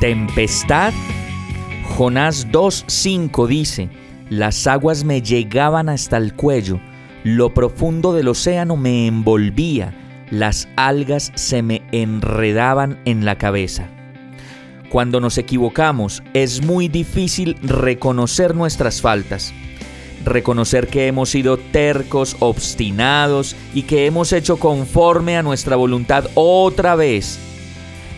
Tempestad. Jonás 2.5 dice, las aguas me llegaban hasta el cuello lo profundo del océano me envolvía, las algas se me enredaban en la cabeza. Cuando nos equivocamos es muy difícil reconocer nuestras faltas, reconocer que hemos sido tercos, obstinados y que hemos hecho conforme a nuestra voluntad otra vez.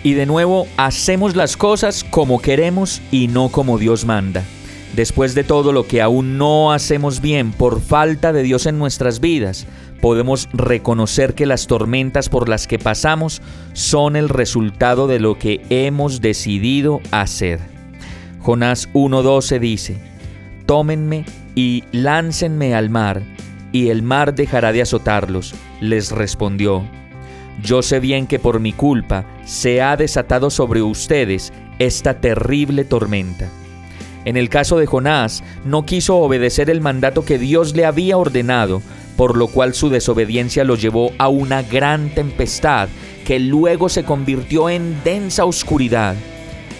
Y de nuevo hacemos las cosas como queremos y no como Dios manda. Después de todo lo que aún no hacemos bien por falta de Dios en nuestras vidas, podemos reconocer que las tormentas por las que pasamos son el resultado de lo que hemos decidido hacer. Jonás 1.12 dice, Tómenme y láncenme al mar, y el mar dejará de azotarlos. Les respondió, Yo sé bien que por mi culpa se ha desatado sobre ustedes esta terrible tormenta. En el caso de Jonás, no quiso obedecer el mandato que Dios le había ordenado, por lo cual su desobediencia lo llevó a una gran tempestad que luego se convirtió en densa oscuridad.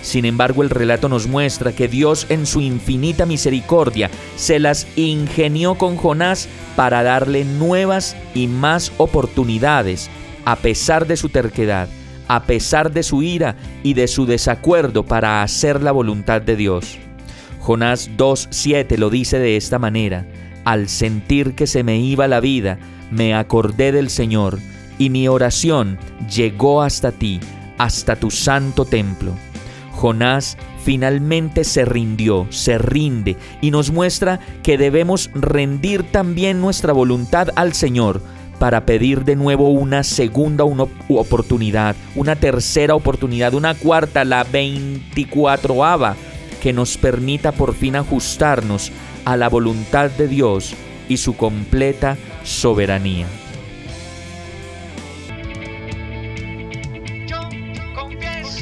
Sin embargo, el relato nos muestra que Dios en su infinita misericordia se las ingenió con Jonás para darle nuevas y más oportunidades, a pesar de su terquedad, a pesar de su ira y de su desacuerdo para hacer la voluntad de Dios. Jonás 2.7 lo dice de esta manera, al sentir que se me iba la vida, me acordé del Señor, y mi oración llegó hasta ti, hasta tu santo templo. Jonás finalmente se rindió, se rinde y nos muestra que debemos rendir también nuestra voluntad al Señor para pedir de nuevo una segunda oportunidad, una tercera oportunidad, una cuarta, la veinticuatroava que nos permita por fin ajustarnos a la voluntad de Dios y su completa soberanía.